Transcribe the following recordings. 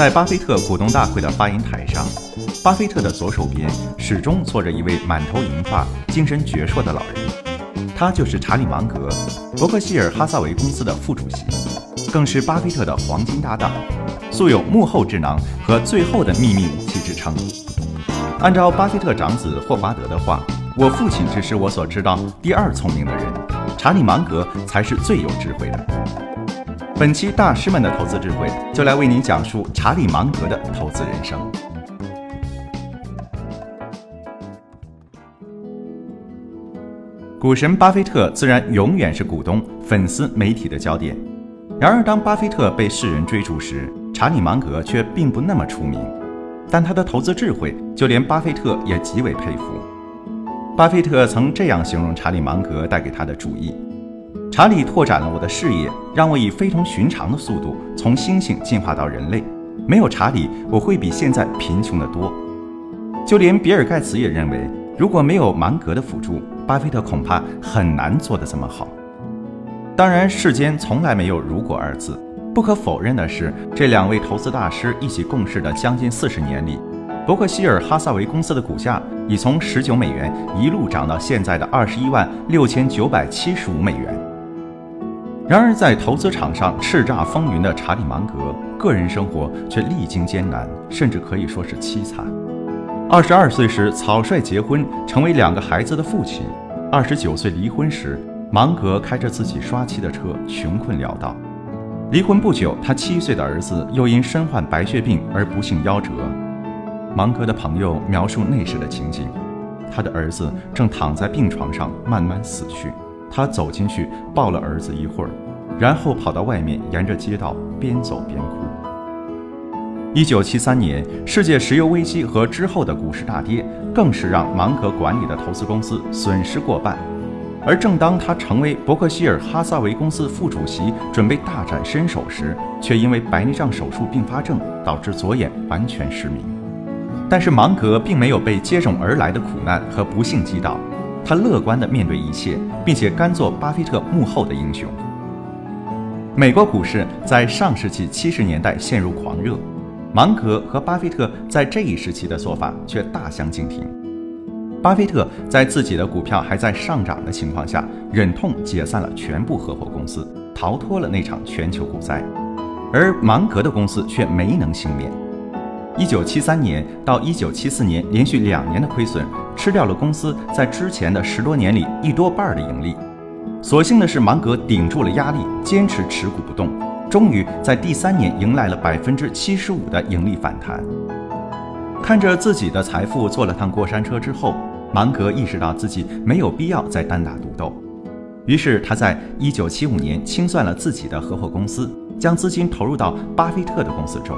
在巴菲特股东大会的发言台上，巴菲特的左手边始终坐着一位满头银发、精神矍铄的老人，他就是查理芒格，伯克希尔哈撒韦公司的副主席，更是巴菲特的黄金搭档，素有幕后智囊和最后的秘密武器之称。按照巴菲特长子霍华德的话，我父亲只是我所知道第二聪明的人，查理芒格才是最有智慧的。本期大师们的投资智慧，就来为您讲述查理芒格的投资人生。股神巴菲特自然永远是股东、粉丝、媒体的焦点。然而，当巴菲特被世人追逐时，查理芒格却并不那么出名。但他的投资智慧，就连巴菲特也极为佩服。巴菲特曾这样形容查理芒格带给他的主意：“查理拓展了我的视野，让我以非同寻常的速度从猩猩进化到人类。没有查理，我会比现在贫穷得多。”就连比尔·盖茨也认为，如果没有芒格的辅助，巴菲特恐怕很难做得这么好。当然，世间从来没有“如果”二字。不可否认的是，这两位投资大师一起共事的将近四十年里，伯克希尔哈撒韦公司的股价已从十九美元一路涨到现在的二十一万六千九百七十五美元。然而，在投资场上叱咤风云的查理芒格，个人生活却历经艰难，甚至可以说是凄惨。二十二岁时草率结婚，成为两个孩子的父亲；二十九岁离婚时，芒格开着自己刷漆的车，穷困潦倒。离婚不久，他七岁的儿子又因身患白血病而不幸夭折。芒格的朋友描述那时的情景：他的儿子正躺在病床上慢慢死去，他走进去抱了儿子一会儿，然后跑到外面，沿着街道边走边哭。一九七三年，世界石油危机和之后的股市大跌，更是让芒格管理的投资公司损失过半。而正当他成为伯克希尔哈撒韦公司副主席，准备大展身手时，却因为白内障手术并发症导致左眼完全失明。但是芒格并没有被接踵而来的苦难和不幸击倒，他乐观地面对一切，并且甘做巴菲特幕后的英雄。美国股市在上世纪七十年代陷入狂热，芒格和巴菲特在这一时期的做法却大相径庭。巴菲特在自己的股票还在上涨的情况下，忍痛解散了全部合伙公司，逃脱了那场全球股灾，而芒格的公司却没能幸免。一九七三年到一九七四年连续两年的亏损，吃掉了公司在之前的十多年里一多半的盈利。所幸的是，芒格顶住了压力，坚持持股不动，终于在第三年迎来了百分之七十五的盈利反弹。看着自己的财富坐了趟过山车之后。芒格意识到自己没有必要再单打独斗，于是他在1975年清算了自己的合伙公司，将资金投入到巴菲特的公司中。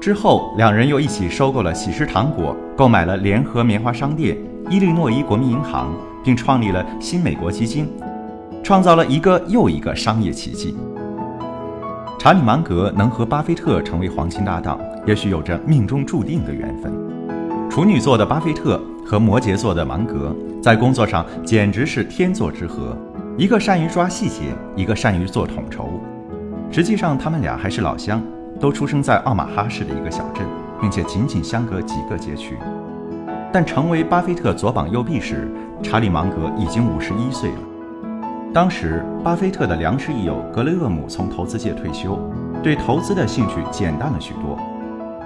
之后，两人又一起收购了喜诗糖果，购买了联合棉花商店、伊利诺伊国民银行，并创立了新美国基金，创造了一个又一个商业奇迹。查理芒格能和巴菲特成为黄金搭档，也许有着命中注定的缘分。处女座的巴菲特。和摩羯座的芒格在工作上简直是天作之合，一个善于抓细节，一个善于做统筹。实际上，他们俩还是老乡，都出生在奥马哈市的一个小镇，并且仅仅相隔几个街区。但成为巴菲特左膀右臂时，查理芒格已经五十一岁了。当时，巴菲特的良师益友格雷厄姆从投资界退休，对投资的兴趣减淡了许多。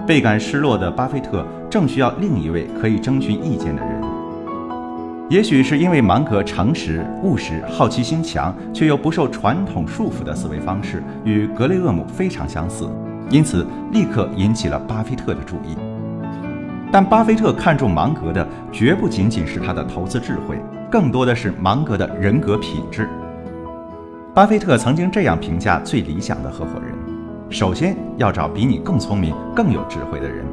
倍感失落的巴菲特正需要另一位可以征询意见的人。也许是因为芒格诚实、务实、好奇心强，却又不受传统束缚的思维方式与格雷厄姆非常相似，因此立刻引起了巴菲特的注意。但巴菲特看重芒格的绝不仅仅是他的投资智慧，更多的是芒格的人格品质。巴菲特曾经这样评价最理想的合伙人。首先要找比你更聪明、更有智慧的人，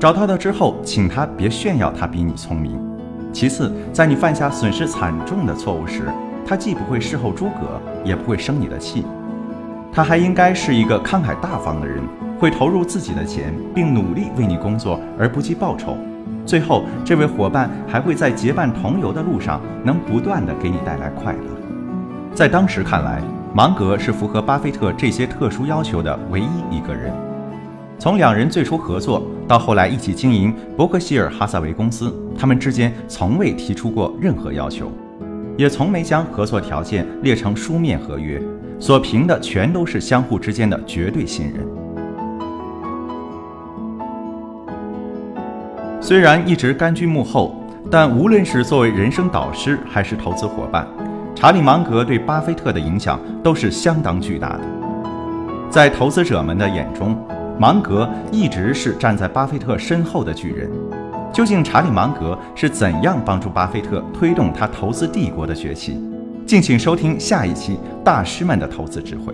找到他之后，请他别炫耀他比你聪明。其次，在你犯下损失惨重的错误时，他既不会事后诸葛，也不会生你的气。他还应该是一个慷慨大方的人，会投入自己的钱，并努力为你工作而不计报酬。最后，这位伙伴还会在结伴同游的路上，能不断的给你带来快乐。在当时看来。芒格是符合巴菲特这些特殊要求的唯一一个人。从两人最初合作到后来一起经营伯克希尔哈撒韦公司，他们之间从未提出过任何要求，也从没将合作条件列成书面合约，所凭的全都是相互之间的绝对信任。虽然一直甘居幕后，但无论是作为人生导师还是投资伙伴，查理芒格对巴菲特的影响都是相当巨大的。在投资者们的眼中，芒格一直是站在巴菲特身后的巨人，究竟查理芒格是怎样帮助巴菲特推动他投资帝国的崛起？敬请收听下一期《大师们的投资智慧》。